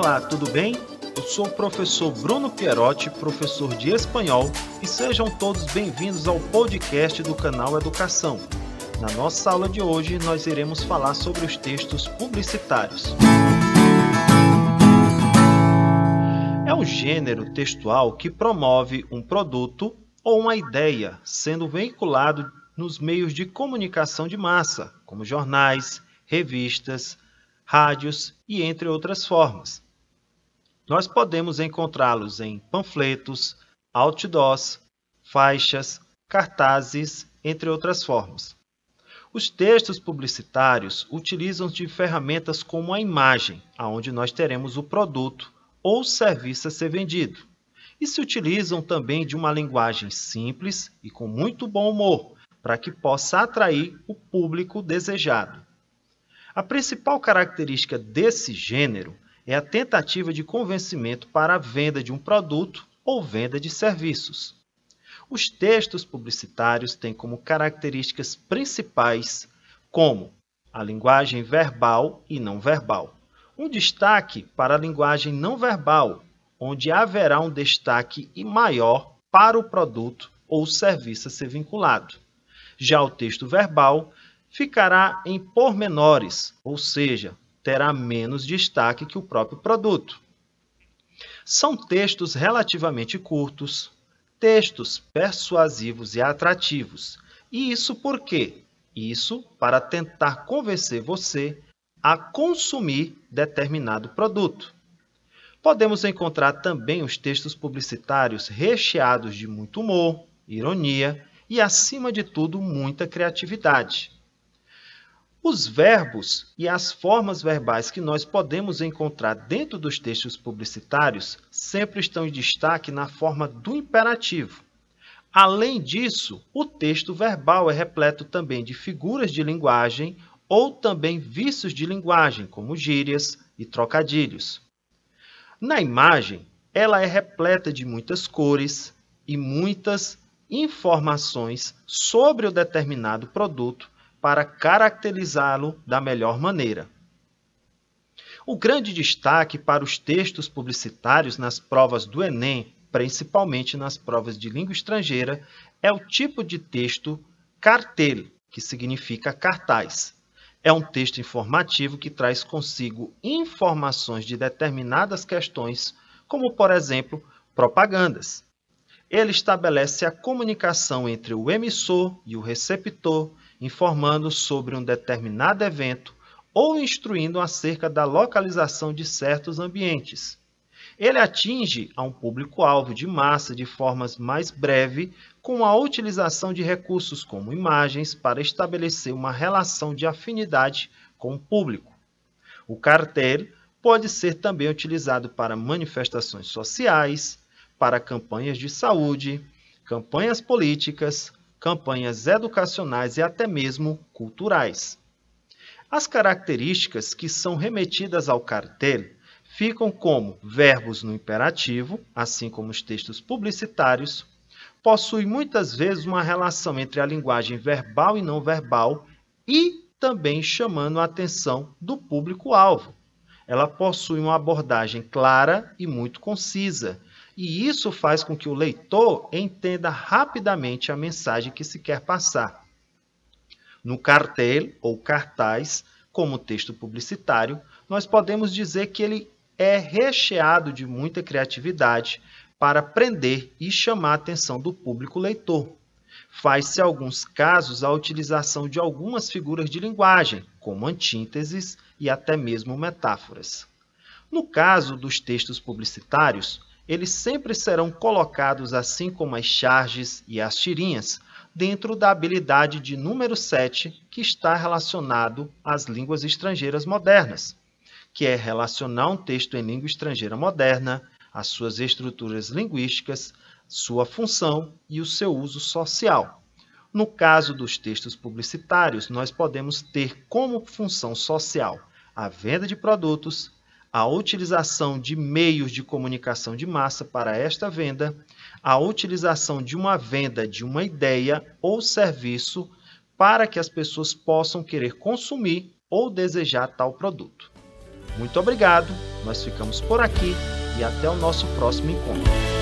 Olá, tudo bem? Eu sou o professor Bruno Pierotti, professor de espanhol, e sejam todos bem-vindos ao podcast do canal Educação. Na nossa aula de hoje, nós iremos falar sobre os textos publicitários. É um gênero textual que promove um produto ou uma ideia sendo veiculado nos meios de comunicação de massa, como jornais, revistas, rádios e entre outras formas. Nós podemos encontrá-los em panfletos, outdoors, faixas, cartazes, entre outras formas. Os textos publicitários utilizam de ferramentas como a imagem, aonde nós teremos o produto ou serviço a ser vendido. E se utilizam também de uma linguagem simples e com muito bom humor, para que possa atrair o público desejado. A principal característica desse gênero é a tentativa de convencimento para a venda de um produto ou venda de serviços. Os textos publicitários têm como características principais como a linguagem verbal e não verbal. Um destaque para a linguagem não verbal, onde haverá um destaque maior para o produto ou serviço a ser vinculado. Já o texto verbal ficará em pormenores, ou seja, terá menos destaque que o próprio produto. São textos relativamente curtos, textos persuasivos e atrativos. E isso por quê? Isso para tentar convencer você a consumir determinado produto. Podemos encontrar também os textos publicitários recheados de muito humor, ironia e, acima de tudo, muita criatividade. Os verbos e as formas verbais que nós podemos encontrar dentro dos textos publicitários sempre estão em destaque na forma do imperativo. Além disso, o texto verbal é repleto também de figuras de linguagem ou também vícios de linguagem, como gírias e trocadilhos. Na imagem, ela é repleta de muitas cores e muitas informações sobre o determinado produto para caracterizá-lo da melhor maneira. O grande destaque para os textos publicitários nas provas do Enem, principalmente nas provas de língua estrangeira, é o tipo de texto cartel, que significa cartaz. É um texto informativo que traz consigo informações de determinadas questões, como, por exemplo, propagandas. Ele estabelece a comunicação entre o emissor e o receptor, informando sobre um determinado evento ou instruindo acerca da localização de certos ambientes. Ele atinge a um público-alvo de massa de formas mais breve, com a utilização de recursos como imagens para estabelecer uma relação de afinidade com o público. O cartel pode ser também utilizado para manifestações sociais, para campanhas de saúde, campanhas políticas, campanhas educacionais e até mesmo culturais. As características que são remetidas ao cartel ficam como verbos no imperativo, assim como os textos publicitários, possui muitas vezes uma relação entre a linguagem verbal e não verbal e também chamando a atenção do público-alvo. Ela possui uma abordagem clara e muito concisa, e isso faz com que o leitor entenda rapidamente a mensagem que se quer passar. No cartel ou cartaz, como texto publicitário, nós podemos dizer que ele é recheado de muita criatividade para prender e chamar a atenção do público leitor. Faz-se, alguns casos, a utilização de algumas figuras de linguagem, como antínteses e até mesmo metáforas. No caso dos textos publicitários, eles sempre serão colocados, assim como as charges e as tirinhas, dentro da habilidade de número 7, que está relacionado às línguas estrangeiras modernas, que é relacionar um texto em língua estrangeira moderna, as suas estruturas linguísticas, sua função e o seu uso social. No caso dos textos publicitários, nós podemos ter como função social a venda de produtos, a utilização de meios de comunicação de massa para esta venda, a utilização de uma venda de uma ideia ou serviço para que as pessoas possam querer consumir ou desejar tal produto. Muito obrigado! Nós ficamos por aqui e até o nosso próximo encontro.